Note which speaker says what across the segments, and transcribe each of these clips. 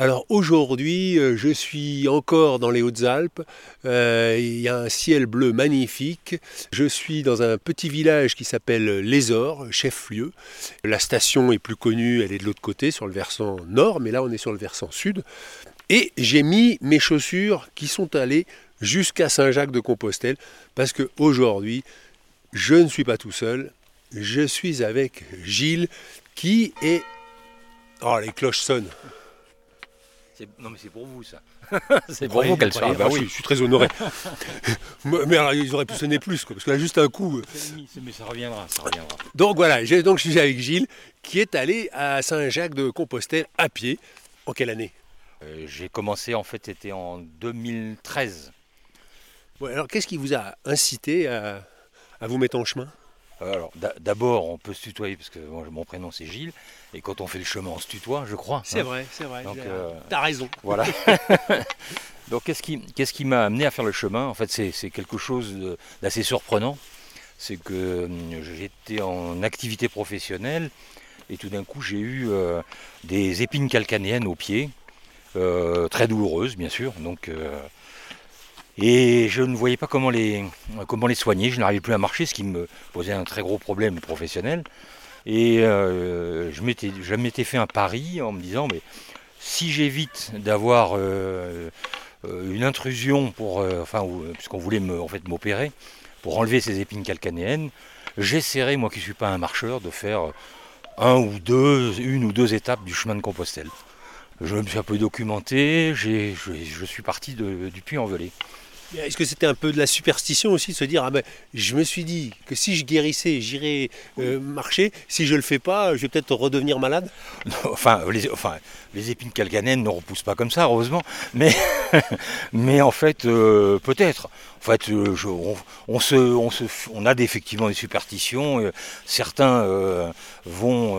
Speaker 1: Alors aujourd'hui, euh, je suis encore dans les Hautes-Alpes. Euh, il y a un ciel bleu magnifique. Je suis dans un petit village qui s'appelle Les Ors, chef-lieu. La station est plus connue, elle est de l'autre côté, sur le versant nord, mais là on est sur le versant sud. Et j'ai mis mes chaussures qui sont allées jusqu'à Saint-Jacques-de-Compostelle parce que aujourd'hui, je ne suis pas tout seul. Je suis avec Gilles qui est. Oh, les cloches sonnent.
Speaker 2: Non mais c'est pour vous ça. c'est pour vous qu'elle
Speaker 1: croyez-
Speaker 2: sonne. Bah
Speaker 1: ah, je,
Speaker 2: oui.
Speaker 1: je suis très honoré. Mais alors, ils auraient pu sonner plus, quoi, parce que là, juste un coup. euh.
Speaker 2: Mais ça reviendra, ça reviendra.
Speaker 1: Donc voilà, donc, je suis avec Gilles qui est allé à Saint-Jacques-de-Compostelle à pied. En quelle année?
Speaker 2: Euh, J'ai commencé en fait, c'était en 2013.
Speaker 1: Ouais, Alors, qu'est-ce qui vous a incité à, à vous mettre en chemin?
Speaker 2: Alors d'a- d'abord, on peut se tutoyer parce que moi, mon prénom c'est Gilles et quand on fait le chemin, on se tutoie, je crois. hein.
Speaker 1: vrai, c'est vrai.
Speaker 2: Donc, euh,
Speaker 1: T'as raison.
Speaker 2: Voilà. Donc qu'est-ce qui, qu'est-ce qui m'a amené à faire le chemin? En fait, c'est c'est quelque chose d'assez surprenant. C'est que hum, j'étais en activité professionnelle et tout d'un coup j'ai eu euh, des épines calcanéennes aux pieds, euh, très douloureuses bien sûr. Donc, euh, et je ne voyais pas comment les, comment les soigner. Je n'arrivais plus à marcher, ce qui me posait un très gros problème professionnel. Et euh, je m'étais fait un pari en me disant, mais si j'évite d'avoir euh, euh, une intrusion pour, enfin, puisqu'on voulait en fait m'opérer pour enlever ces épines calcanéennes, j'essaierai, moi qui ne suis pas un marcheur, de faire un ou deux, une ou deux étapes du chemin de Compostelle. Je me suis un peu documenté, j'ai- je, je suis parti de- du Puy-en-Velay.
Speaker 1: Est-ce que c'était un peu de la superstition aussi de se dire ah ben je me suis dit que si je guérissais j'irais euh, marcher si je le fais pas je vais peut-être redevenir malade?
Speaker 2: Enfin, les, enfin, les épines calcanéennes ne repoussent pas comme ça, heureusement. Mais, mais en fait, euh, peut-être. En fait, euh, je- on, on se, on, se, on a effectivement des superstitions. certains vont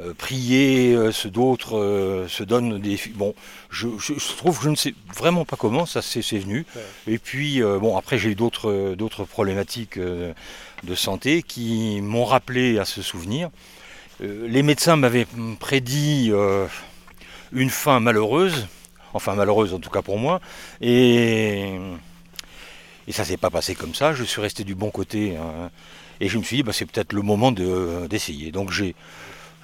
Speaker 2: euh, prier, euh, ce d'autres euh, se donnent des. Bon, je, je- je trouve que je ne sais vraiment pas comment ça s'est c'est venu. Et puis, bon, après, j'ai eu d'autres problématiques de santé qui m'ont rappelé à ce souvenir. Les médecins m'avaient prédit une fin malheureuse, enfin malheureuse en tout cas pour moi, et, et ça s'est pas passé comme ça. Je suis resté du bon côté, hein, et je me suis dit bah, c'est peut-être le moment de- d'essayer. Donc j'ai,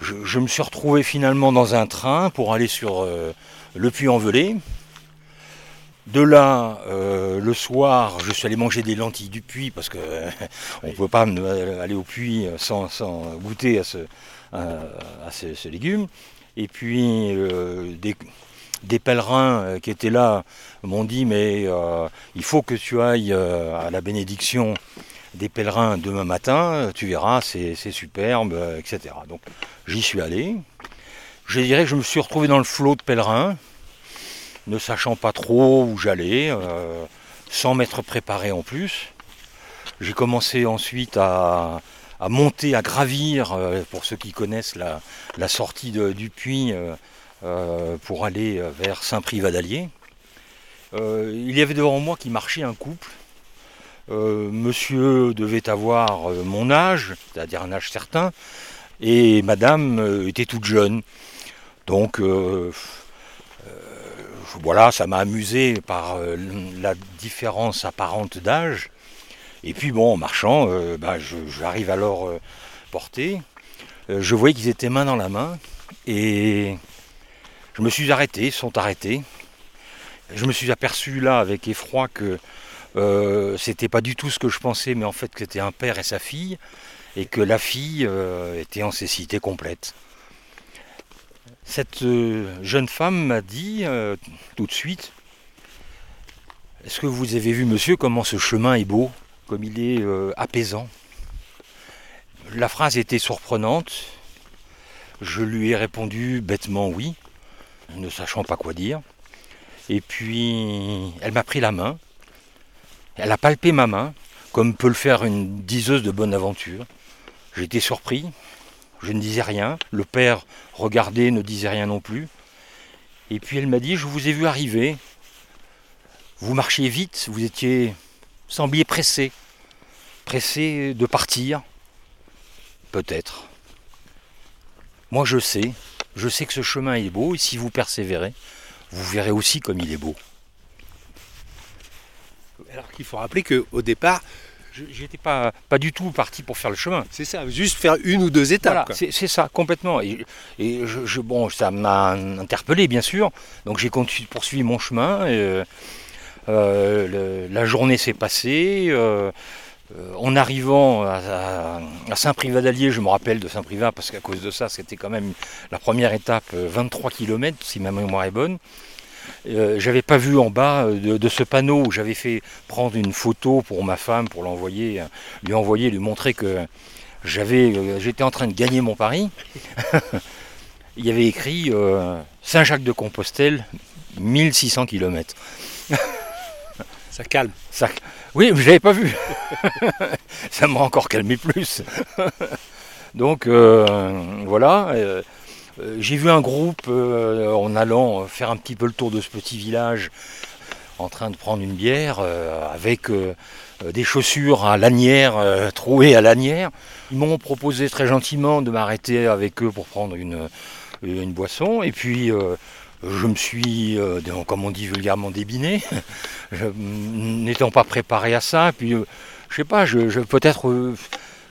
Speaker 2: je, je me suis retrouvé finalement dans un train pour aller sur euh, le Puy-en-Velay. De là, euh, le soir, je suis allé manger des lentilles du puits parce que on ne peut pas me- aller au puits sans, sans goûter à ce, à, à ce, ce légume. Et puis euh, des, des pèlerins euh, qui étaient là m'ont dit mais euh, il faut que tu ailles euh, à la bénédiction des pèlerins demain matin, tu verras, c'est superbe, euh, etc. Donc j'y suis allé. Je dirais que je me suis retrouvé dans le flot de pèlerins, ne sachant pas trop où j'allais, euh, sans m'être préparé en plus. J'ai commencé ensuite à, monter, à gravir, euh, pour ceux qui connaissent la, sortie du puits, pour aller vers Saint-Prix-Vadalier. Euh, il y avait devant moi qui marchait un couple. Euh, monsieur devait avoir euh, mon âge, c'est-à-dire un âge certain, et madame euh, était toute jeune. Donc voilà, ça m'a amusé par la différence apparente d'âge. Et puis bon, en marchant, bah, j'arrive alors euh, porter. Euh, je voyais qu'ils étaient main dans la main et je me suis arrêté, ils sont arrêtés. Je me suis aperçu là avec effroi que euh, c'était pas du tout ce que je pensais, mais en fait que c'était un père et sa fille, et que la fille euh, était en cécité complète. Cette euh, jeune femme m'a dit tout de suite Est-ce que vous avez vu, monsieur, comment ce chemin est beau comme il est apaisant? La phrase était surprenante. Je lui ai répondu bêtement oui, ne sachant pas quoi dire. Et puis, elle m'a pris la main. Elle a palpé ma main, comme peut le faire une diseuse de bonne aventure. J'étais surpris. Je ne disais rien. Le père regardait, ne disait rien non plus. Et puis elle m'a dit, je vous ai vu arriver. Vous marchiez vite, vous étiez, sembliez pressé. Pressé de partir. Peut-être. Moi je sais, je sais que ce chemin est beau et si vous persévérez, vous verrez aussi comme il est beau.
Speaker 1: Alors qu'il faut rappeler qu'au départ,
Speaker 2: Je n'étais pas, pas du tout parti pour faire le chemin.
Speaker 1: c'est ça, juste faire une ou deux étapes.
Speaker 2: Voilà, c'est ça, complètement. Et, et je, je- bon, ça m'a interpellé, bien sûr. Donc j'ai poursuivi mon chemin. et, euh, euh, le- la journée s'est passée. euh, euh, en arrivant à, à- à Saint-Privat d'Allier, je me rappelle de Saint-Privat parce qu'à cause de ça, c'était quand même la première étape, euh, 23 km, si ma mémoire est bonne. Euh, j'avais pas vu en bas euh, de, de ce panneau où j'avais fait prendre une photo pour ma femme, pour l'envoyer, euh, lui envoyer, lui montrer que j'avais, j'étais en train de gagner mon pari. Il y avait écrit euh, Saint-Jacques-de-Compostelle, 1600 km.
Speaker 1: Ça calme.
Speaker 2: Ça, oui, je l'avais pas vu. ça m'a encore calmé plus. Donc euh, voilà. Euh, J'ai vu un groupe euh, en allant faire un petit peu le tour de ce petit village, en train de prendre une bière euh, avec des chaussures à lanière, trouées à lanière. Ils m'ont proposé très gentiment de m'arrêter avec eux pour prendre une, boisson. Et puis je me suis, comme on dit vulgairement, débiné, Je- n'étant pas préparé à ça. Puis euh, je sais pas, je, peut-être.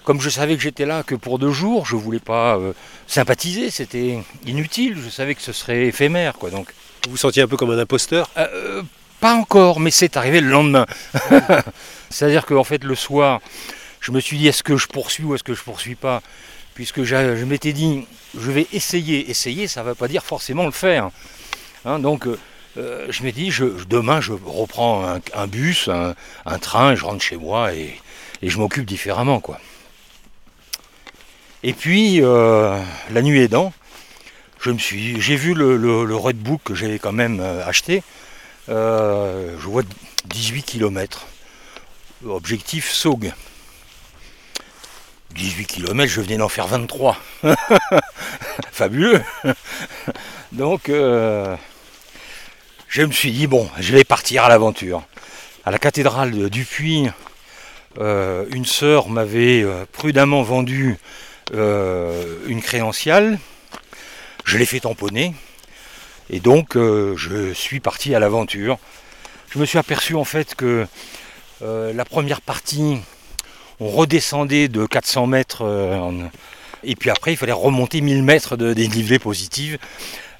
Speaker 2: Comme je savais que j'étais là que pour deux jours, je voulais pas euh, sympathiser, c'était inutile, je savais que ce serait éphémère, quoi. Donc,
Speaker 1: Vous vous sentiez un peu comme un imposteur?
Speaker 2: Euh, pas encore, mais c'est arrivé le lendemain. C'est-à-dire qu'en fait, le soir, je me suis dit est-ce que je poursuis ou est-ce que je poursuis pas? Puisque je m'étais dit je vais essayer. Essayer, ça ne veut pas dire forcément le faire. Hein, donc, euh, euh, je m'étais dit je, demain, je reprends un, un bus, un, un train, je rentre chez moi et, et je m'occupe différemment, quoi. Et puis, euh, la nuit aidant, je me suis, j'ai vu le, le, le Redbook que j'avais quand même euh, acheté. Euh, je vois 18 km. Objectif Saug. 18 km, je venais d'en faire 23. Fabuleux. Donc, je me suis dit, bon, je vais partir à l'aventure. À la cathédrale de Dupuis, une sœur m'avait prudemment vendu une crédentiale. Je l'ai fait tamponner. Et donc, euh, je suis parti à l'aventure. Je me suis aperçu en fait que euh, la première partie, on redescendait de 400 mètres, euh, et puis après, il fallait remonter 1000 mètres de dénivelé positive.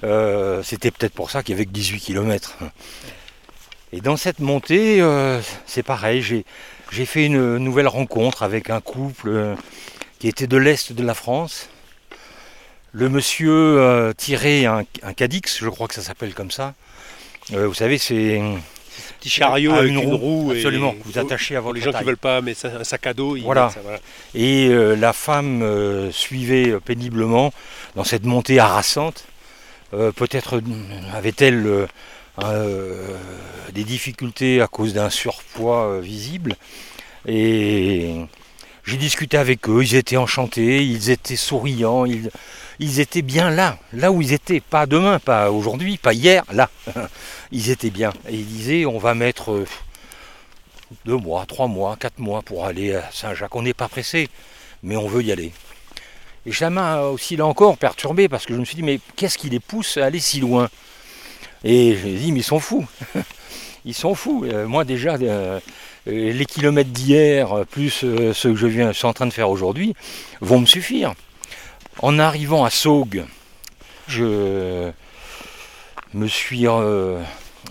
Speaker 2: Euh, C'était peut-être pour ça qu'il y avait que 18 km. Et dans cette montée, euh, c'est pareil, j'ai fait une nouvelle rencontre avec un couple euh, qui était de l'Est de la France. Le monsieur euh, tirait un, un Cadix, je crois que ça s'appelle comme ça. Euh, vous savez, c'est
Speaker 1: Petit chariot
Speaker 2: Ah,
Speaker 1: avec
Speaker 2: une
Speaker 1: une,
Speaker 2: roue,
Speaker 1: roue. et-
Speaker 2: absolument, que vous attachez votre
Speaker 1: les gens qui veulent pas mettre ça- un sac à dos, ils
Speaker 2: Voilà.
Speaker 1: ça, voilà.
Speaker 2: Et euh, la femme euh, suivait péniblement dans cette montée harassante. Euh, Peut-être avait-elle des difficultés à cause d'un surpoids visible. Et j'ai discuté avec eux, ils étaient enchantés, ils étaient souriants, ils, étaient bien là, là où ils étaient, pas demain, pas aujourd'hui, pas hier, là. Ils étaient bien. Et ils disaient, on va mettre euh, deux mois, trois mois, quatre mois pour aller à Saint-Jacques. On n'est pas pressé, mais on veut y aller. Et ça m'a aussi là encore perturbé parce que je me suis dit, mais qu'est-ce qui les pousse à aller si loin? Et je me dit, mais ils sont fous. Ils sont fous. Euh, moi déjà, euh, les kilomètres d'hier, euh, plus euh, ceux que je viens, suis en train de faire aujourd'hui, vont me suffire. En arrivant à Saugue, je me suis euh,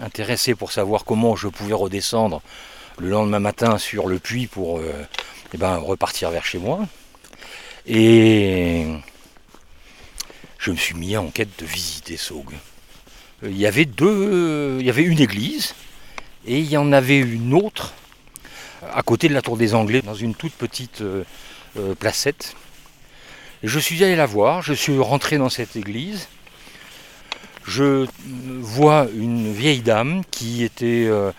Speaker 2: intéressé pour savoir comment je pouvais redescendre le lendemain matin sur le puits pour euh, eh ben, repartir vers chez moi. Et je me suis mis en quête de visiter Saugue. Euh, Il y avait deux, il y avait une église et il y en avait une autre à côté de la tour des Anglais, dans une toute petite euh, euh, placette. Et je suis allé la voir, je suis rentré dans cette église. Je vois une vieille dame qui était euh,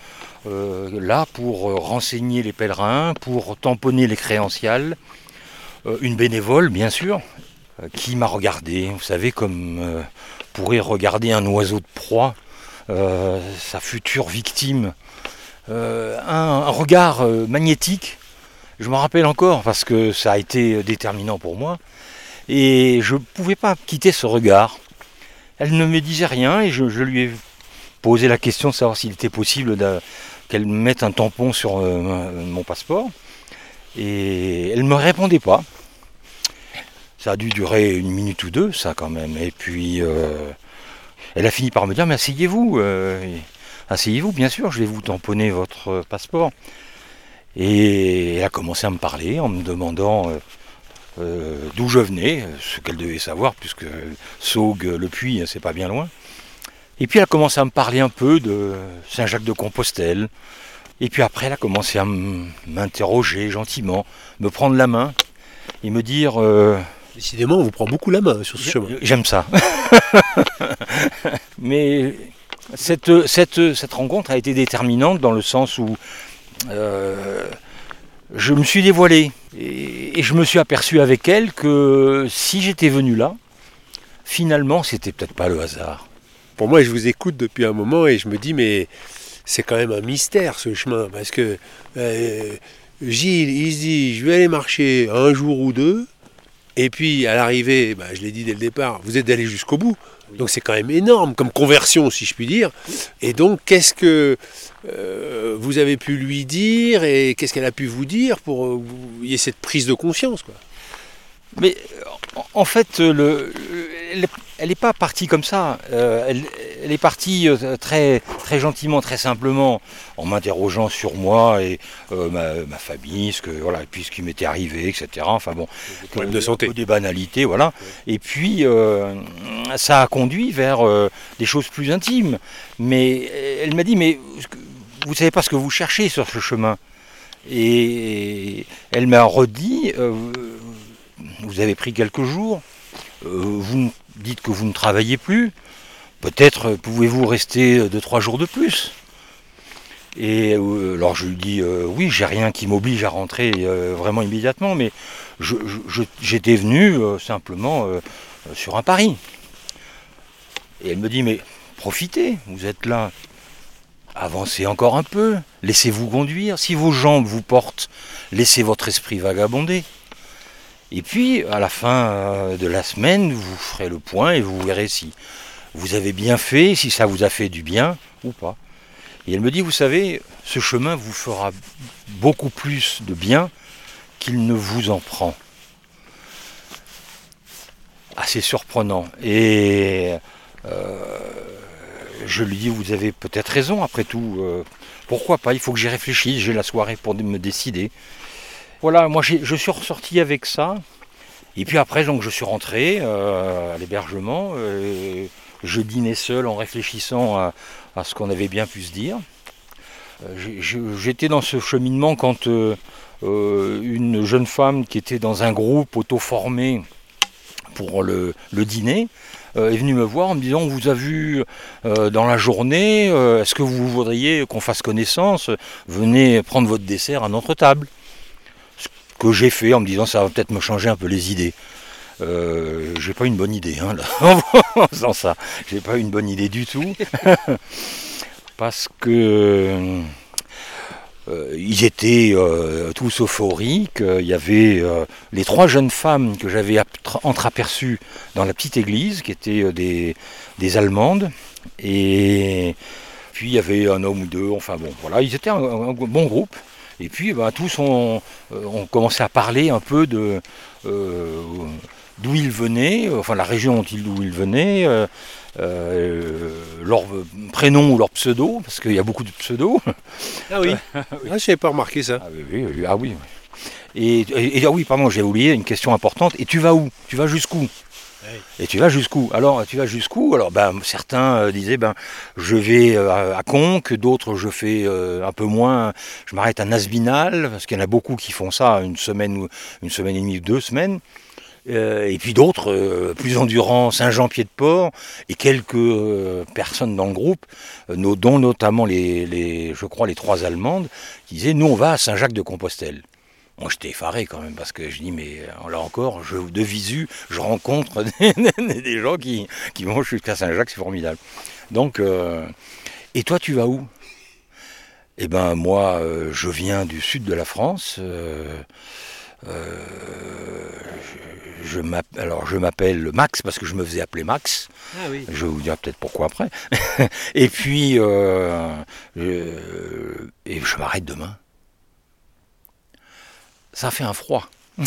Speaker 2: là pour renseigner les pèlerins, pour tamponner les créanciales. Une bénévole, bien sûr, qui m'a regardé, vous savez, comme pourrait regarder un oiseau de proie, sa future victime. Euh, un, regard euh, magnétique, je m'en rappelle encore parce que ça a été déterminant pour moi. Et je ne pouvais pas quitter ce regard. Elle ne me disait rien et je, lui ai posé la question de savoir s'il était possible qu'elle me mette un tampon sur euh, mon- passeport. Et elle ne me répondait pas. Ça a dû durer une minute ou deux, ça quand même. Et puis, euh, elle a fini par me dire, mais asseyez-vous. euh, asseyez-vous, bien sûr, je vais vous tamponner votre passeport. Et elle a commencé à me parler en me demandant euh, euh, d'où je venais, ce qu'elle devait savoir, puisque Saugue, le puits, c'est pas bien loin. Et puis elle a commencé à me parler un peu de Saint-Jacques-de-Compostelle. Et puis après, elle a commencé à m'interroger gentiment, me prendre la main et me dire euh,
Speaker 1: Décidément, on vous prend beaucoup la main sur ce chemin.
Speaker 2: J'aime ça. Mais cette, rencontre a été déterminante dans le sens où euh, je me suis dévoilé et, je me suis aperçu avec elle que si j'étais venu là, finalement, c'était peut-être pas le hasard.
Speaker 1: Pour moi, je vous écoute depuis un moment et je me dis, mais c'est quand même un mystère ce chemin. Parce que euh, Gilles, il dit, je vais aller marcher un jour ou deux. Et puis à l'arrivée, bah, je l'ai dit dès le départ, vous êtes allé jusqu'au bout. Donc c'est quand même énorme comme conversion, si je puis dire. Et donc, qu'est-ce que euh, vous avez pu lui dire et qu'est-ce qu'elle a pu vous dire pour euh, y ait cette prise de conscience.
Speaker 2: Mais en- fait, le- elle n'est pas partie comme ça. Euh, elle, elle est partie euh, très, très gentiment, très simplement, en m'interrogeant sur moi et euh, ma, ma famille, ce que voilà, et puis ce qui m'était arrivé, etc. Enfin bon,
Speaker 1: problèmes de santé.
Speaker 2: des banalités, voilà. Et puis ça a conduit vers des choses plus intimes. Mais elle m'a dit, mais vous savez pas ce que vous cherchez sur ce chemin. Et elle m'a redit, vous avez pris quelques jours, vous dites que vous ne travaillez plus, peut-être pouvez-vous rester deux, trois jours de plus. Et euh, alors je lui dis, euh, oui, j'ai rien qui m'oblige à rentrer euh, vraiment immédiatement, mais j'étais venu euh, simplement euh, sur un pari. Et elle me dit, mais profitez, vous êtes là, avancez encore un peu, laissez-vous conduire, si vos jambes vous portent, laissez votre esprit vagabonder. Et puis, à la fin euh, de la semaine, vous ferez le point et vous verrez si vous avez bien fait, si ça vous a fait du bien ou pas. Et elle me dit, vous savez, ce chemin vous fera beaucoup plus de bien qu'il ne vous en prend. Assez surprenant. Et euh, je lui dis, vous avez peut-être raison, après tout. euh, pourquoi pas Il faut que j'y réfléchisse, j'ai la soirée pour me décider. Voilà, moi je suis ressorti avec ça. Et puis après, donc, je suis rentré euh, à l'hébergement. euh, je dînais seul en réfléchissant à, ce qu'on avait bien pu se dire. Euh, J'étais dans ce cheminement quand une jeune femme qui était dans un groupe auto-formé pour le, dîner est venue me voir en me disant on vous a vu dans la journée, est-ce que vous voudriez qu'on fasse connaissance? Venez prendre votre dessert à notre table que j'ai fait en me disant ça va peut-être me changer un peu les idées. Euh, j'ai pas une bonne idée hein, là, en faisant ça. J'ai pas une bonne idée du tout. Parce que euh, ils étaient euh, tous euphoriques. Il y avait les trois jeunes femmes que j'avais entreaperçues dans la petite église, qui étaient des, des Allemandes. Et puis il y avait un homme ou deux, enfin bon, voilà, ils étaient un, un bon groupe. Et puis ben, tous ont, euh, ont commencé à parler un peu de euh, d'où ils venaient, enfin la région dont ils- d'où ils venaient, euh, euh, leur prénom ou leur pseudo, parce qu'il y a beaucoup de pseudos.
Speaker 1: Ah oui. Ah, je n'avais pas remarqué ça.
Speaker 2: Ah oui, oui, oui, ah oui. oui. Et, et- et- ah oui, pardon, j'ai oublié une question importante. Et tu vas où? Tu vas jusqu'où? Et tu vas jusqu'où? Alors, tu vas jusqu'où? Alors, ben, certains euh, disaient, ben, je vais euh, à Conques, d'autres, je fais euh, un peu moins. Je m'arrête à Nasbinal, parce qu'il y en a beaucoup qui font ça une semaine ou une semaine et demie deux semaines. Et puis d'autres, plus endurants, Saint-Jean-Pied-de-Port, et quelques personnes dans le groupe, dont notamment les, les, je crois, les trois Allemandes, qui disaient, nous, on va à Saint-Jacques-de-Compostelle. Moi, j'étais effaré quand même, parce que je dis, mais euh, là encore, je, de visu, je rencontre des, des gens qui, qui vont jusqu'à Saint-Jacques, c'est formidable. Donc, euh, et toi, tu vas où? Eh ben, moi, euh, je viens du sud de la France. euh, je, alors, je m'appelle Max, parce que je me faisais appeler Max.
Speaker 1: Ah oui.
Speaker 2: Je vais vous dire peut-être pourquoi après. et puis, je, et je m'arrête demain. Ça fait un froid.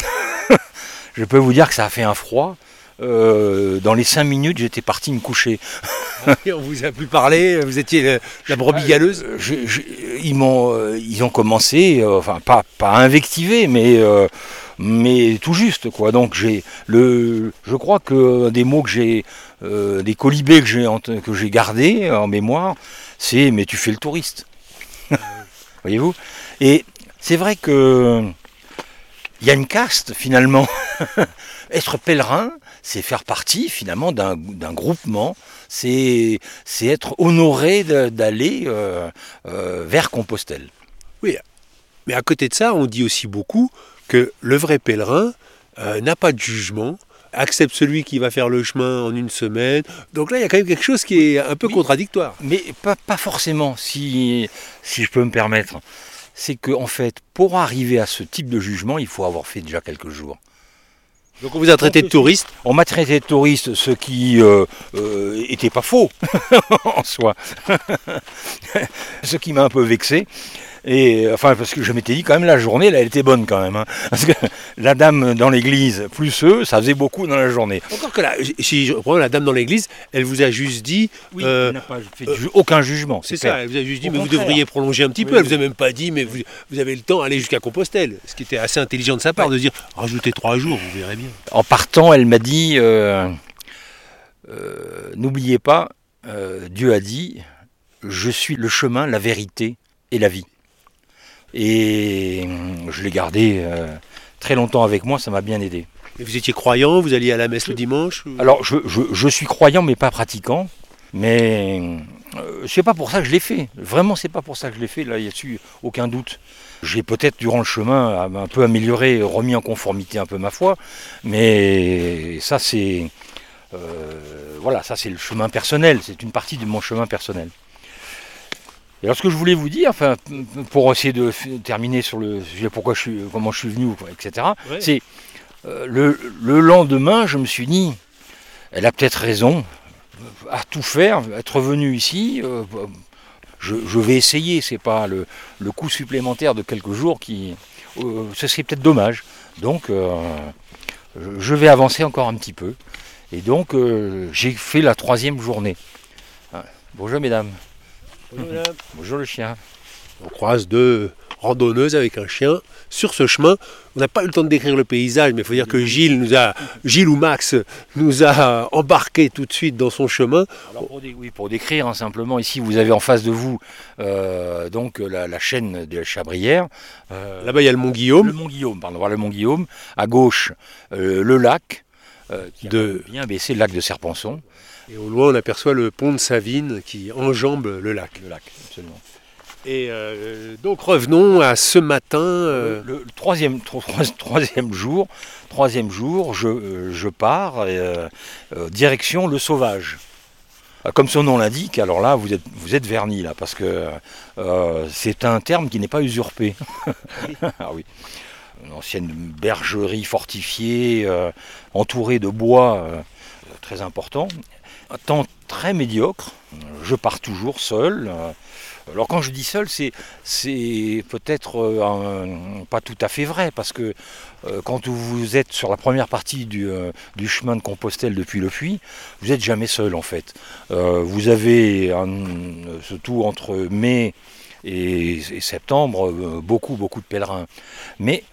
Speaker 2: je peux vous dire que ça a fait un froid. Euh, dans les cinq minutes, j'étais parti me coucher.
Speaker 1: On vous a plus parlé, vous étiez la brebis galeuse.
Speaker 2: Euh, je- je- ils m'ont, euh, ils ont commencé, euh, enfin pas pas à invectiver, mais euh, mais tout juste quoi. Donc j'ai le, je crois que des mots que j'ai, des colibés que j'ai que j'ai gardés en mémoire, c'est mais tu fais le touriste. Voyez-vous? Et c'est vrai que il y a une caste finalement. Être pèlerin, c'est faire partie finalement d'un groupement, c'est être honoré d'aller euh, euh, vers Compostelle.
Speaker 1: Mais à côté de ça, on dit aussi beaucoup que le vrai pèlerin euh, n'a pas de jugement, accepte celui qui va faire le chemin en une semaine. Donc là, il y a quand même quelque chose qui est un peu
Speaker 2: Oui.
Speaker 1: contradictoire.
Speaker 2: Mais pas, pas forcément, si, si je peux me permettre. C'est que en fait, pour arriver à ce type de jugement, il faut avoir fait déjà quelques jours.
Speaker 1: Donc on vous a traité de touriste.
Speaker 2: On m'a traité de touriste, ce qui euh, euh, était pas faux en soi. ce qui m'a un peu vexé. Et enfin, parce que je m'étais dit quand même la journée, là, elle était bonne quand même. hein. Parce que la dame dans l'église, plus eux, ça faisait beaucoup dans la journée.
Speaker 1: Encore que là, si je reprends la dame dans l'église, elle vous a juste dit, euh,
Speaker 2: elle n'a pas fait ju- aucun jugement.
Speaker 1: c'est ça, elle vous a juste dit,
Speaker 2: Au
Speaker 1: mais vous devriez prolonger un petit
Speaker 2: Oui,
Speaker 1: peu. Elle
Speaker 2: oui.
Speaker 1: vous a même pas dit, mais vous, vous avez le temps, allez jusqu'à Compostelle. Ce qui était assez intelligent de sa part de dire, rajoutez trois jours, vous verrez bien.
Speaker 2: En partant, elle m'a dit euh, euh, N'oubliez pas, euh, Dieu a dit Je suis le chemin, la vérité et la vie. Et hum, je l'ai gardé euh, très longtemps avec moi, ça m'a bien aidé.
Speaker 1: Et vous étiez croyant, vous alliez à la messe le dimanche ou-
Speaker 2: Alors, je, je- je suis croyant, mais pas pratiquant. Mais euh, c'est pas pour ça que je l'ai fait. Vraiment, c'est pas pour ça que je l'ai fait. Là, il n'y a su aucun doute. J'ai peut-être, durant le chemin, un peu amélioré, remis en conformité un peu ma foi. Mais ça, c'est. euh, voilà, ça, c'est le chemin personnel. C'est une partie de mon chemin personnel. Et alors, ce que je voulais vous dire, enfin, pour essayer de terminer sur le sujet pourquoi je suis, comment je suis venu, etc.,
Speaker 1: Ouais.
Speaker 2: c'est euh, le, le lendemain, je me suis dit, elle a peut-être raison, à tout faire, être revenu ici, euh, je, je vais essayer, c'est pas le, le coût supplémentaire de quelques jours qui. euh, ce serait peut-être dommage. Donc, euh, je- vais avancer encore un petit peu. Et donc, euh, j'ai fait la troisième journée. Ah, Bonjour le chien.
Speaker 1: On croise deux randonneuses avec un chien sur ce chemin. On n'a pas eu le temps de décrire le paysage, mais il faut dire que Gilles nous a, Gilles ou Max nous a embarqué tout de suite dans son chemin.
Speaker 2: Alors pour, dé- oui, pour décrire hein, simplement, ici vous avez en face de vous euh, donc la, la chaîne de la Chabrière. euh,
Speaker 1: Là-bas, il y a le mont
Speaker 2: le
Speaker 1: Guillaume.
Speaker 2: mont Guillaume, pardon, voilà le mont Guillaume. À gauche, euh, le lac, euh, qui
Speaker 1: De-
Speaker 2: bien baissé, le lac de Serpenson.
Speaker 1: Et au loin, on aperçoit le pont de Savine qui enjambe le lac.
Speaker 2: Le lac, absolument.
Speaker 1: Et euh, donc revenons à ce matin. euh,
Speaker 2: Le, le troisième, tro- tro- troisième jour, troisième jour, je, euh, je pars euh, euh, direction le sauvage. Euh, Comme son nom l'indique, alors là, vous êtes, vous êtes verni, là, parce que euh, c'est un terme qui n'est pas usurpé. ah oui. Une ancienne bergerie fortifiée, euh, entourée de bois euh, très important. Temps très médiocre. Je pars toujours seul. alors quand je dis seul, c'est peut-être euh, pas tout à fait vrai, parce que euh, quand vous êtes sur la première partie du, euh, chemin de Compostelle depuis le puits, vous n'êtes jamais seul en fait. Vous avez, surtout entre mai et, et septembre, beaucoup, beaucoup de pèlerins. Mais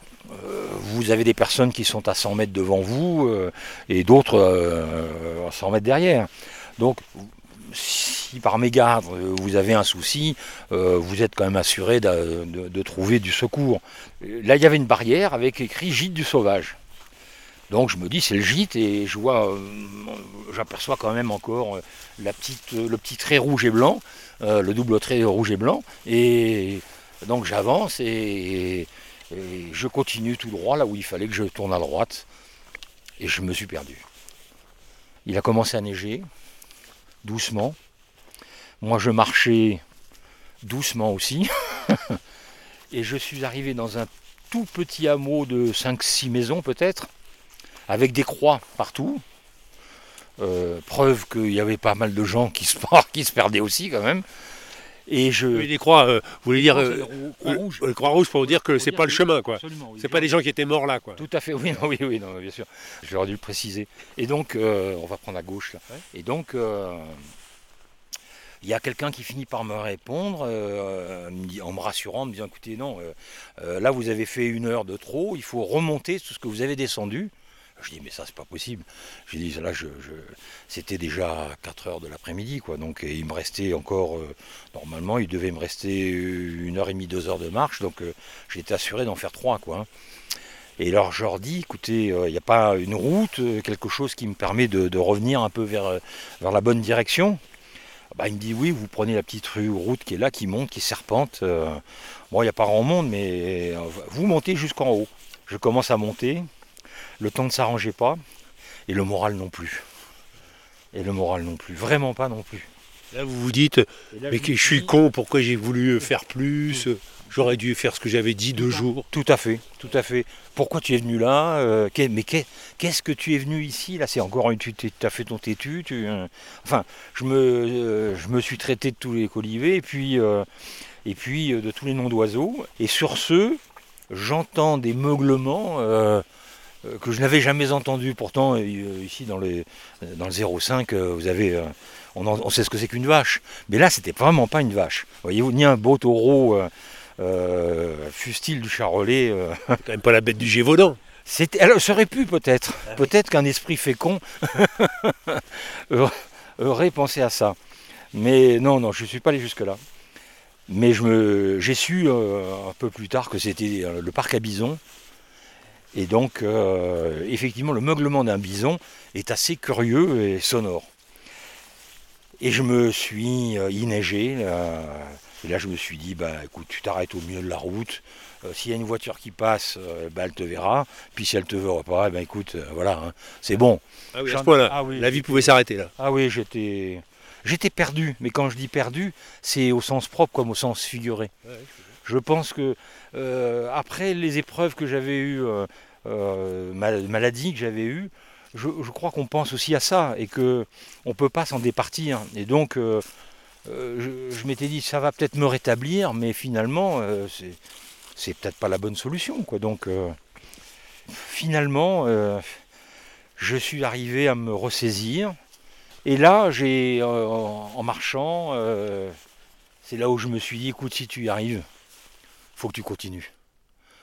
Speaker 2: vous avez des personnes qui sont à 100 mètres devant vous euh, et d'autres euh, à 100 mètres derrière. Donc, si par mégarde vous avez un souci, vous êtes quand même assuré de, trouver du secours. Là, il y avait une barrière avec écrit gîte du sauvage. Donc je me dis c'est le gîte et je vois, euh, j'aperçois quand même encore euh, la petite, le petit trait rouge et blanc, euh, le double trait rouge et blanc. Et donc j'avance et, et je continue tout droit là où il fallait que je tourne à droite. Et je me suis perdu. Il a commencé à neiger, doucement. Moi je marchais doucement aussi. et je suis arrivé dans un tout petit hameau de 5-6 maisons peut-être avec des croix partout. Euh, preuve qu'il y avait pas mal de gens qui se, qui se perdaient aussi quand même. Et je.
Speaker 1: Oui, les croix, euh, vous voulez dire
Speaker 2: Non,
Speaker 1: euh,
Speaker 2: Croix
Speaker 1: le-
Speaker 2: Rouge.
Speaker 1: le Croix Rouge pour dire que c'est pas le chemin, quoi.
Speaker 2: Absolument, oui.
Speaker 1: C'est pas des gens qui étaient morts là, quoi.
Speaker 2: Tout à fait, oui, non, oui, oui, non, bien sûr. J'aurais dû le préciser. Et donc, euh, on va prendre à gauche là. Et donc, euh, il y a quelqu'un qui finit par me répondre euh, en me rassurant, en me disant écoutez, non, euh, euh, là vous avez fait une heure de trop, il faut remonter tout ce que vous avez descendu. Je dis mais ça c'est pas possible. J'ai dit là c'était déjà 4 heures de l'après-midi quoi. Donc il me restait encore euh, normalement il devait me rester une heure et demie, deux heures de marche. Donc euh, j'étais assuré d'en faire trois quoi. hein. Et alors je leur dis, écoutez, euh, il n'y a pas une route, euh, quelque chose qui me permet de, revenir un peu vers, euh, vers la bonne direction? Bah, Il me dit, oui, vous prenez la petite rue route qui est là, qui monte, qui serpente. euh, bon, il n'y a pas grand monde, mais euh, vous montez jusqu'en haut. Je commence à monter, le temps ne s'arrangeait pas, et le moral non plus. Et le moral non plus, vraiment pas non plus.
Speaker 1: Là, vous vous dites,
Speaker 2: là,
Speaker 1: mais
Speaker 2: je
Speaker 1: suis con, pourquoi j'ai voulu faire plus? J'aurais dû faire ce que j'avais dit deux jours.
Speaker 2: Tout à fait, tout à fait. Pourquoi tu es venu là? Euh, Mais qu'est- qu'est-ce que tu es venu ici Là, c'est encore une. Tu as fait ton têtu. Tu, euh, enfin, je me, euh, je me suis traité de tous les colivets et puis, et puis de tous les noms d'oiseaux. Et sur ce, j'entends des meuglements que je n'avais jamais entendus. Pourtant, euh, ici dans, les, dans le 05, euh, vous avez. euh, on, en- on sait ce que c'est qu'une vache. Mais là, c'était vraiment pas une vache. Voyez-vous, ni un beau taureau. euh, euh, fût-il du charolais. euh,
Speaker 1: C'est quand même pas la bête du Gévaudan.
Speaker 2: c'était, alors, ça aurait pu peut-être. Peut-être qu'un esprit fécond aurait- pensé à ça. Mais non, non, je ne suis pas allé jusque-là. Mais je me, j'ai su euh, un peu plus tard que c'était euh, le parc à bisons. Et donc, euh, effectivement, le meuglement d'un bison est assez curieux et sonore. Et je me suis euh, inneigé. là. et là, je me suis dit, bah, écoute, tu t'arrêtes au milieu de la route. Euh, S'il y a une voiture qui passe, euh, bah, elle te verra. Puis si elle te verra pas, eh ben, écoute, euh, voilà, hein, c'est bon.
Speaker 1: Ah oui, à
Speaker 2: J'en-
Speaker 1: ce point-là.
Speaker 2: Ah oui,
Speaker 1: la vie pouvait s'arrêter là.
Speaker 2: Ah oui, j'étais, j'étais perdu. Mais quand je dis perdu, c'est au sens propre comme au sens figuré. Je pense que euh, après les épreuves que j'avais eues, euh, euh, mal- maladies que j'avais eues, je, crois qu'on pense aussi à ça et que on peut pas s'en départir. Et donc, euh, je, m'étais dit, ça va peut-être me rétablir, mais finalement, c'est, c'est peut-être pas la bonne solution. Donc, finalement, je suis arrivé à me ressaisir. Et là, j'ai, en, en marchant, c'est là où je me suis dit, écoute, si tu y arrives, faut que tu continues.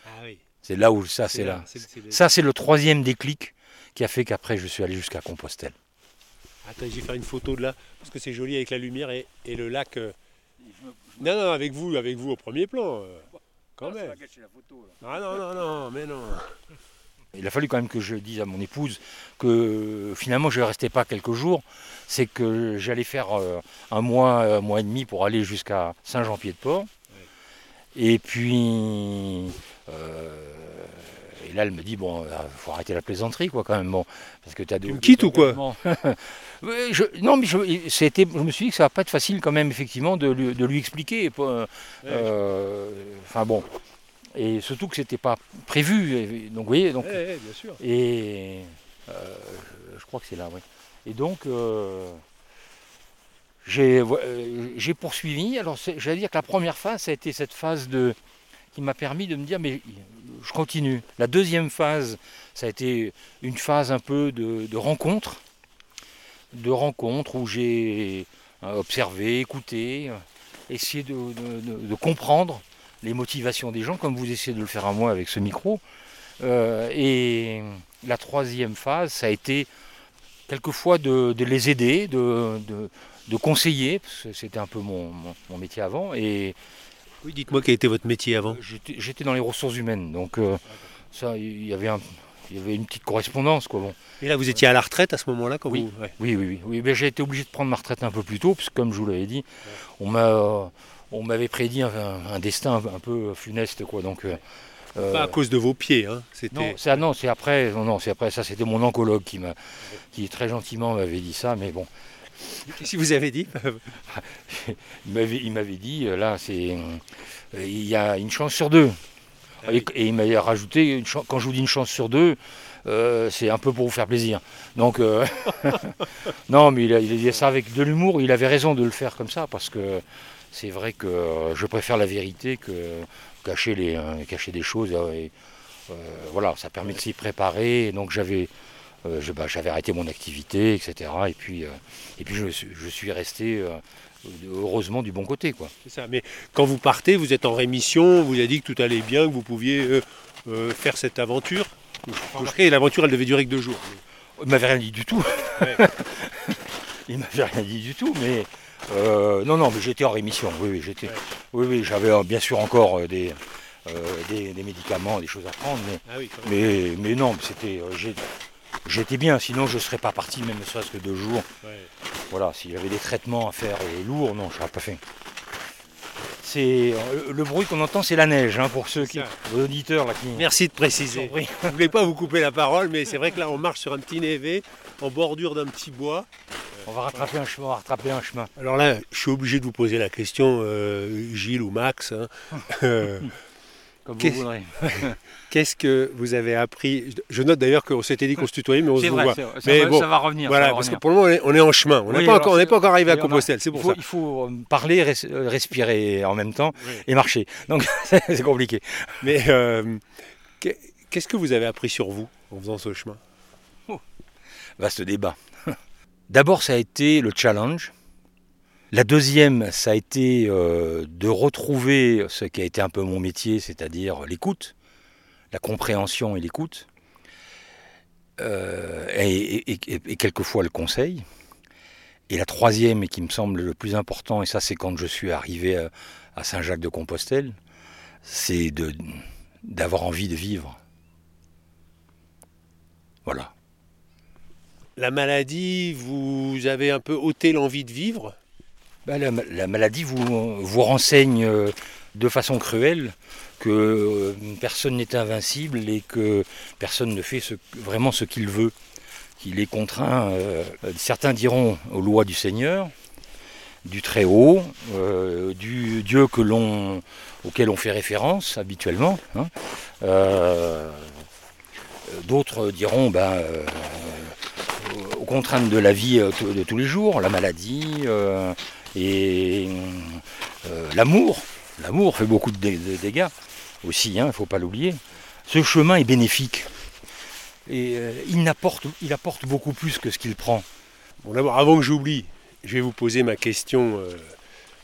Speaker 1: Ah oui.
Speaker 2: C'est là où ça, c'est là. Ça, c'est le troisième déclic qui a fait qu'après, je suis allé jusqu'à Compostelle.
Speaker 1: Attends, je vais faire une photo de là, parce que c'est joli avec la lumière et, et le lac. euh. Non, non, avec vous, avec vous au premier plan. euh, Quand même. Ah non, non, non, mais non.
Speaker 2: Il a fallu quand même que je dise à mon épouse que finalement je ne restais pas quelques jours, c'est que j'allais faire euh, un mois, un mois et demi pour aller jusqu'à Saint-Jean-Pied-de-Port. Et puis, euh, et là elle me dit bon, il faut arrêter la plaisanterie quoi quand même, bon, parce que tu as
Speaker 1: Tu me quittes ou quoi?
Speaker 2: je- Non mais je, c'était- je me suis dit que ça va pas être facile quand même effectivement de lui, de lui expliquer. euh, Enfin bon, et surtout que c'était pas prévu. donc vous voyez, donc
Speaker 1: bien sûr.
Speaker 2: et euh, je- je crois que c'est là, oui. Et donc, euh, euh, j'ai poursuivi. Alors, j'allais dire que la première phase, ça a été cette phase qui m'a permis de me dire, mais je continue. La deuxième phase, ça a été une phase un peu de, de rencontre, de rencontre où j'ai euh, observé, écouté, essayé de, comprendre les motivations des gens, comme vous essayez de le faire à moi avec ce micro. Euh, et la troisième phase, ça a été quelquefois de les aider, de, de- conseiller, parce que c'était un peu mon, mon- mon métier avant. Et
Speaker 1: Oui, dites-moi quel était votre métier avant.
Speaker 2: j'étais j'étais dans les ressources humaines, donc euh, ça, il y avait un- il y avait une petite correspondance, quoi. Bon.
Speaker 1: Et là, vous étiez à la retraite à ce moment-là quand
Speaker 2: Oui.
Speaker 1: vous... ouais.
Speaker 2: Oui, oui, oui. oui ben, j'ai été obligé de prendre ma retraite un peu plus tôt, parce que comme je vous l'avais dit, on m'a, on m'avait prédit un, un destin un peu funeste, quoi. Donc, euh, euh,
Speaker 1: Pas à cause de vos pieds, hein.
Speaker 2: non, non, c'est après, non, non, c'est après. Ça, c'était mon oncologue qui m'a, qui très gentiment m'avait dit ça, mais bon,
Speaker 1: Qu'est-ce que vous avez dit
Speaker 2: il m'avait, dit, euh, là, c'est, euh, il y a une chance sur deux.
Speaker 1: Ah
Speaker 2: et,
Speaker 1: oui.
Speaker 2: et il m'avait rajouté, une quand je vous dis une chance sur deux, euh, c'est un peu pour vous faire plaisir. Donc, euh, non, mais il, a, il a dit ça avec de l'humour. Il avait raison de le faire comme ça parce que c'est vrai que je préfère la vérité que cacher, les, cacher des choses. et, euh, voilà, ça permet de s'y préparer. Donc, j'avais, euh, je- bah, j'avais arrêté mon activité, etc. Et puis, euh, et puis je, suis- je suis resté euh, heureusement du bon côté, quoi.
Speaker 1: C'est ça. Mais quand vous partez, vous êtes en rémission, vous avez dit que tout allait bien, que vous pouviez euh, euh, faire cette aventure. Je crois que l'aventure, elle devait durer que deux jours.
Speaker 2: Il m'avait rien dit du tout.
Speaker 1: Ouais.
Speaker 2: il m'avait rien dit du tout, mais euh, non, non, mais j'étais en rémission. Oui, oui, j'étais.
Speaker 1: Ouais.
Speaker 2: Oui, oui, j'avais bien sûr encore des, euh, des, des médicaments, des choses à prendre, mais,
Speaker 1: Ah oui,
Speaker 2: mais, mais non, c'était. euh, j'ai- J'étais bien, sinon je ne serais pas parti, même ne serait-ce que deux jours.
Speaker 1: Ouais.
Speaker 2: Voilà, s'il y avait des traitements à faire euh, lourds, non, je n'aurais pas fait. C'est euh, le bruit qu'on entend, c'est la neige, hein, pour ceux qui, auditeurs là qui.
Speaker 1: Merci de préciser. Je ne voulais pas vous couper la parole, mais c'est vrai que là, on marche sur un petit névé, en bordure d'un petit bois.
Speaker 2: On va rattraper un chemin, on va rattraper un chemin.
Speaker 1: Alors là, je suis obligé de vous poser la question, euh, Gilles ou Max. hein.
Speaker 2: Comme
Speaker 1: Qu'est-ce-
Speaker 2: vous voudrez.
Speaker 1: Qu'est-ce que vous avez appris Je note d'ailleurs qu'on s'était dit qu'on se tutoyait, mais on se
Speaker 2: vrai,
Speaker 1: voit.
Speaker 2: ça,
Speaker 1: Mais
Speaker 2: va,
Speaker 1: bon,
Speaker 2: ça va revenir.
Speaker 1: Voilà,
Speaker 2: va
Speaker 1: parce que pour le moment, on est, en chemin. On n'est
Speaker 2: Oui,
Speaker 1: pas, encore- on n'est
Speaker 2: c'est-
Speaker 1: pas encore arrivé à Compostelle, c'est
Speaker 2: il
Speaker 1: pour
Speaker 2: faut,
Speaker 1: ça.
Speaker 2: il faut euh, parler, res- euh, respirer en même temps
Speaker 1: Oui.
Speaker 2: et marcher. Donc c'est compliqué.
Speaker 1: Mais euh, qu'est- qu'est-ce que vous avez appris sur vous en faisant ce chemin?
Speaker 2: Vaste débat. D'abord, ça a été le challenge. La deuxième, ça a été euh, de retrouver ce qui a été un peu mon métier, c'est-à-dire l'écoute, la compréhension et l'écoute, Euh, et, quelquefois le conseil. Et la troisième, et qui me semble le plus important, et ça c'est quand je suis arrivé à, Saint-Jacques-de-Compostelle, c'est d'avoir envie de vivre. Voilà.
Speaker 1: La maladie, vous avez un peu ôté l'envie de vivre?
Speaker 2: Bah, la, la maladie vous, renseigne euh, de façon cruelle que euh, personne n'est invincible et que personne ne fait vraiment ce qu'il veut. Qu'il est contraint, euh, certains diront, aux lois du Seigneur, du Très-Haut, du Dieu auquel on fait référence habituellement. hein. D'autres diront ben, aux contraintes de la vie de tous les jours, la maladie, et euh, l'amour, l'amour fait beaucoup de, dé- de dégâts aussi, il ne faut pas l'oublier. Ce chemin est bénéfique. Et euh, il, apporte, il apporte beaucoup plus que ce qu'il prend.
Speaker 1: Bon, d'abord, avant que j'oublie, je vais vous poser ma question euh,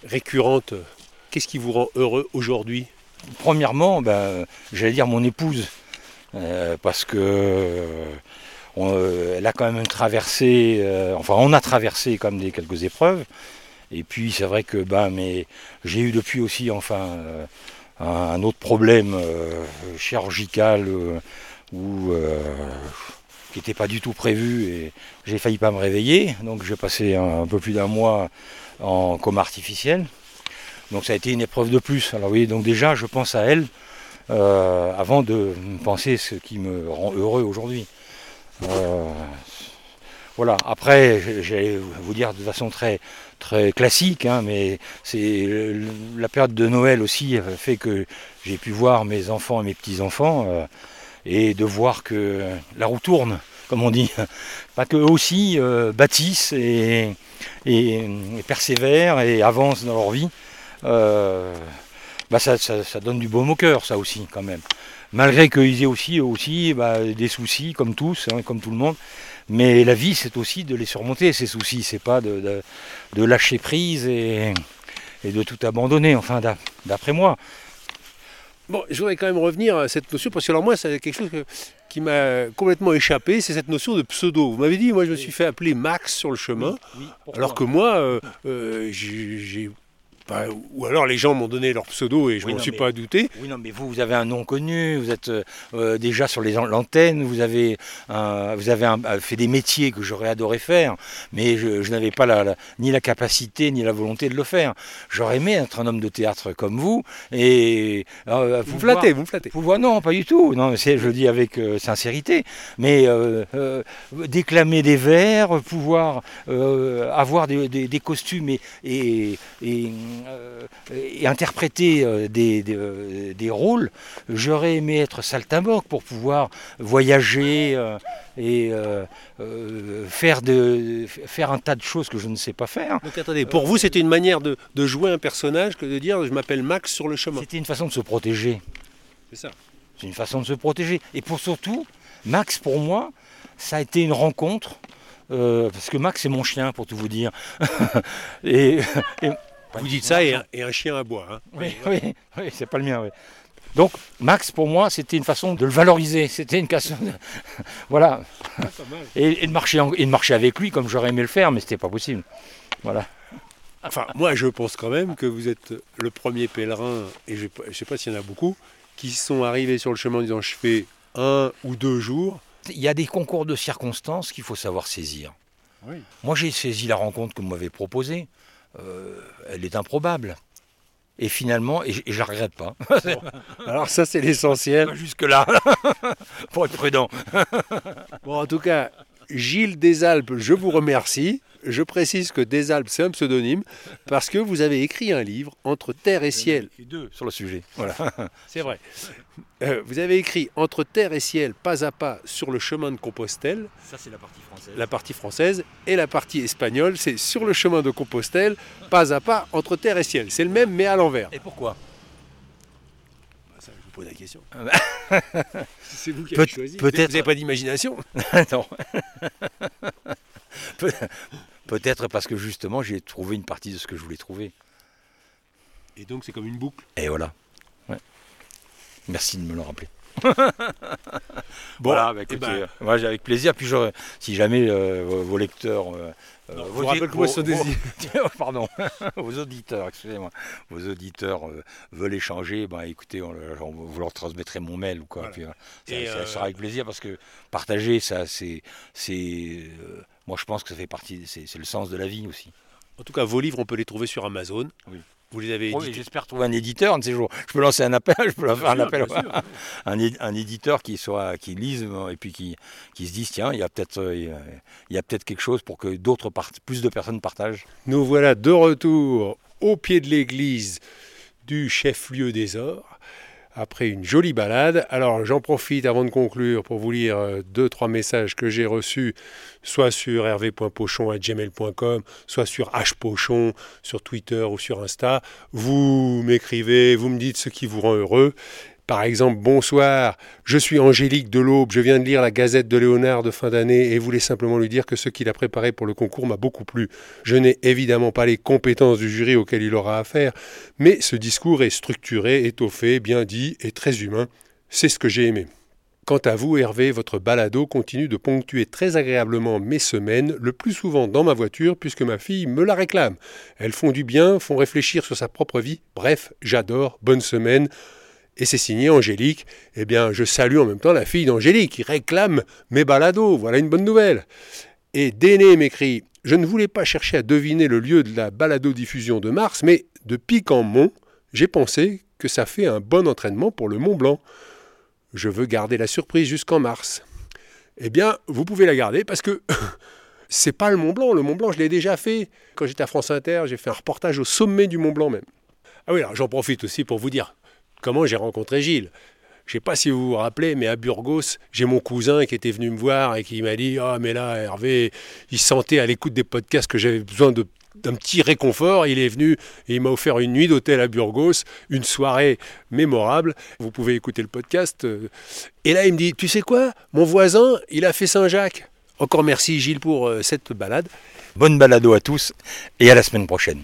Speaker 1: récurrente. Qu'est-ce qui vous rend heureux aujourd'hui?
Speaker 2: Premièrement, ben, j'allais dire mon épouse, euh, parce que on, elle a quand même traversé, enfin on a traversé quand même des, quelques épreuves. Et puis c'est vrai que ben, mais j'ai eu depuis aussi enfin euh, un, autre problème euh, chirurgical euh, qui n'était pas du tout prévu et j'ai failli pas me réveiller. Donc j'ai passé un, peu plus d'un mois en coma artificiel. Donc ça a été une épreuve de plus. Alors oui, donc déjà je pense à elle avant de penser ce qui me rend heureux aujourd'hui. Voilà. Après, j'allais vous dire de façon très très classique, hein, mais c'est la période de Noël aussi fait que j'ai pu voir mes enfants et mes petits enfants euh, et de voir que la roue tourne, comme on dit, pas que eux aussi euh, bâtissent et, persévèrent et avancent dans leur vie. Euh, bah ça, donne du baume au cœur, ça aussi, quand même. Malgré qu'ils aient aussi, aussi bah, des soucis, comme tous, hein, comme tout le monde. Mais la vie, c'est aussi de les surmonter, ces soucis. C'est pas de, de- de lâcher prise et, et de tout abandonner, enfin, d'a- d'après moi.
Speaker 1: Bon, je voudrais quand même revenir à cette notion, parce que alors moi, c'est quelque chose que- qui m'a complètement échappé, c'est cette notion de pseudo. Vous m'avez dit, moi je me suis fait appeler Max sur le chemin, alors que moi, euh, euh, j'ai... enfin, ou alors les gens m'ont donné leur pseudo et je
Speaker 2: Oui,
Speaker 1: m'en suis
Speaker 2: mais-
Speaker 1: pas douté.
Speaker 2: Oui, non, mais vous, vous avez un nom connu, vous êtes euh, euh, déjà sur les an- l'antenne, vous avez, un- vous avez un- euh, fait des métiers que j'aurais adoré faire, mais je, je n'avais pas la, la- ni la capacité ni la volonté de le faire. J'aurais aimé être un homme de théâtre comme vous et euh,
Speaker 1: Vous
Speaker 2: pouvoir-
Speaker 1: flattez, vous me flattez.
Speaker 2: pouvoir- non, pas du tout. Non, je le dis avec euh, sincérité. Mais déclamer des vers, pouvoir avoir des, des- des costumes et, et, et, et interpréter euh, des, des, euh, des rôles, j'aurais aimé être saltimbanque pour pouvoir voyager euh, et euh, euh, faire, de, faire un tas de choses que je ne sais pas faire.
Speaker 1: Donc attendez, pour vous, c'était une manière de, de jouer un personnage que de dire je m'appelle Max sur le chemin.
Speaker 2: C'était une façon de se protéger.
Speaker 1: C'est ça.
Speaker 2: C'est une façon de se protéger. Et pour surtout, Max, pour moi, ça a été une rencontre. euh, parce que Max, c'est mon chien, pour tout vous dire. et, et-
Speaker 1: Vous dites ça et un, et un chien à bois. hein.
Speaker 2: oui, oui, oui, c'est pas le mien. oui. Donc, Max, pour moi, c'était une façon de le valoriser. C'était une façon. de- voilà. Et, et de marcher en- et de marcher avec lui comme j'aurais aimé le faire, mais c'était pas possible. Voilà.
Speaker 1: Enfin, moi, je pense quand même que vous êtes le premier pèlerin, et je ne sais pas s'il y en a beaucoup, qui sont arrivés sur le chemin en disant je fais un ou deux jours.
Speaker 2: Il y a des concours de circonstances qu'il faut savoir saisir.
Speaker 1: Oui.
Speaker 2: Moi, j'ai saisi la rencontre que vous m'avez proposée. Euh, elle est improbable. Et finalement, et, je- et je la regrette pas.
Speaker 1: Alors ça, c'est l'essentiel.
Speaker 2: Jusque-là, pour être prudent.
Speaker 1: Bon, en tout cas, Gilles Desalpes, je vous remercie. Je précise que Desalpes, c'est un pseudonyme, parce que vous avez écrit un livre, Entre terre et ciel.
Speaker 2: deux sur le sujet. Voilà.
Speaker 1: C'est vrai. Euh, vous avez écrit Entre terre et ciel, pas à pas, sur le chemin de Compostelle.
Speaker 2: Ça, c'est la partie française.
Speaker 1: la partie française, et la partie espagnole, c'est sur le chemin de Compostelle, pas à pas, entre terre et ciel. C'est le même, mais à l'envers.
Speaker 2: Et pourquoi?
Speaker 1: Vous pose la question.
Speaker 2: Bah.
Speaker 1: c'est vous qui avez choisi.
Speaker 2: peut-être-
Speaker 1: Vous n'avez pas d'imagination
Speaker 2: Non. Peut-être parce que justement, j'ai trouvé une partie de ce que je voulais trouver.
Speaker 1: Et donc, c'est comme une boucle.
Speaker 2: Et voilà. Ouais. Merci de me le rappeler.
Speaker 1: Bon,
Speaker 2: voilà, bah, écoutez,
Speaker 1: ben,
Speaker 2: euh, moi, j'ai avec plaisir. Puis je- si jamais euh, vos, lecteurs, euh,
Speaker 1: je
Speaker 2: vos, pardon, vos auditeurs, excusez-moi, vos auditeurs euh, veulent échanger, ben écoutez, on, vous leur transmettrez mon mail ou quoi.
Speaker 1: Voilà.
Speaker 2: Puis, ça, sera avec plaisir parce que partager, ça, c'est, c'est, moi, je pense que ça fait partie, c'est, c'est le sens de la vie aussi.
Speaker 1: en tout cas, vos livres, on peut les trouver sur Amazon.
Speaker 2: Oui.
Speaker 1: Vous les avez
Speaker 2: Oui,
Speaker 1: édités.
Speaker 2: j'espère trouver un éditeur un de ces jours. Je peux lancer un appel, je peux faire un
Speaker 1: sûr,
Speaker 2: appel,
Speaker 1: sûr.
Speaker 2: un, éditeur qui soit, qui lise et puis qui, qui se dise tiens, il y a peut-être, euh, il y a- il y a peut-être quelque chose pour que d'autres, part- plus de personnes partagent.
Speaker 1: Nous voilà de retour au pied de l'église du chef-lieu des Ors, après une jolie balade. Alors j'en profite avant de conclure pour vous lire euh, deux, trois messages que j'ai reçus, soit sur hervé.pochon.gmail.com, soit sur hpochon, sur Twitter ou sur Insta. Vous m'écrivez, vous me dites ce qui vous rend heureux. Par exemple, bonsoir, je suis Angélique de l'Aube, je viens de lire la Gazette de Léonard de fin d'année et voulais simplement lui dire que ce qu'il a préparé pour le concours m'a beaucoup plu. Je n'ai évidemment pas les compétences du jury auxquelles il aura affaire, mais ce discours est structuré, étoffé, bien dit et très humain. C'est ce que j'ai aimé. Quant à vous, Hervé, votre balado continue de ponctuer très agréablement mes semaines, le plus souvent dans ma voiture, puisque ma fille me la réclame. Elles font du bien, font réfléchir sur sa propre vie. Bref, j'adore. Bonne semaine. Et c'est signé Angélique. Eh bien, je salue en même temps la fille d'Angélique qui réclame mes balados. Voilà une bonne nouvelle. Et Déné m'écrit Je ne voulais pas chercher à deviner le lieu de la balado-diffusion de mars, mais de pic en mont, j'ai pensé que ça fait un bon entraînement pour le Mont Blanc. Je veux garder la surprise jusqu'en mars. Eh bien, vous pouvez la garder parce que c'est pas le Mont Blanc. Le Mont Blanc, je l'ai déjà fait. Quand j'étais à France Inter, j'ai fait un reportage au sommet du Mont Blanc même. Ah oui, alors j'en profite aussi pour vous dire comment j'ai rencontré Gilles? Je sais pas si vous vous rappelez, mais à Burgos, j'ai mon cousin qui était venu me voir et qui m'a dit Ah, mais là, Hervé, il sentait à l'écoute des podcasts que j'avais besoin d'un petit réconfort, il est venu et il m'a offert une nuit d'hôtel à Burgos, une soirée mémorable. Vous pouvez écouter le podcast. euh. Et là, il me dit, tu sais quoi, mon voisin, il a fait Saint-Jacques. Encore merci Gilles pour euh, cette balade.
Speaker 2: Bonne balado à tous et à la semaine prochaine.